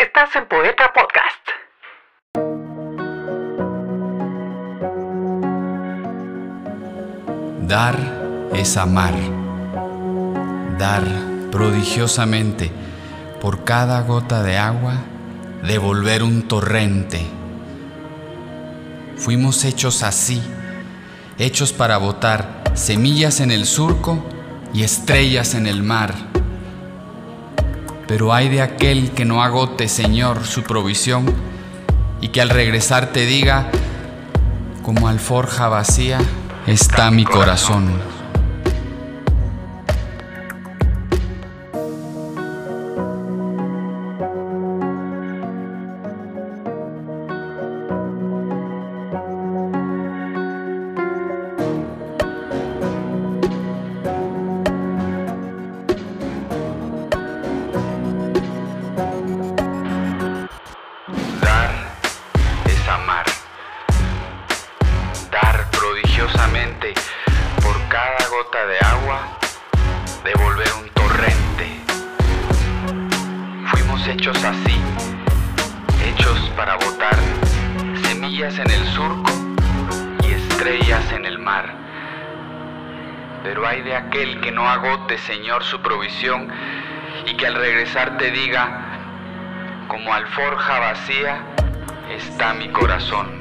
Estás en Poeta Podcast. Dar es amar. Dar prodigiosamente por cada gota de agua, devolver un torrente. Fuimos hechos así, hechos para botar semillas en el surco y estrellas en el mar. Pero hay de aquel que no agote, Señor, su provisión y que al regresar te diga, como alforja vacía está mi corazón. De agua, devolver un torrente. Fuimos hechos así, hechos para botar semillas en el surco y estrellas en el mar. Pero hay de aquel que no agote, Señor, su provisión y que al regresar te diga, como alforja vacía está mi corazón.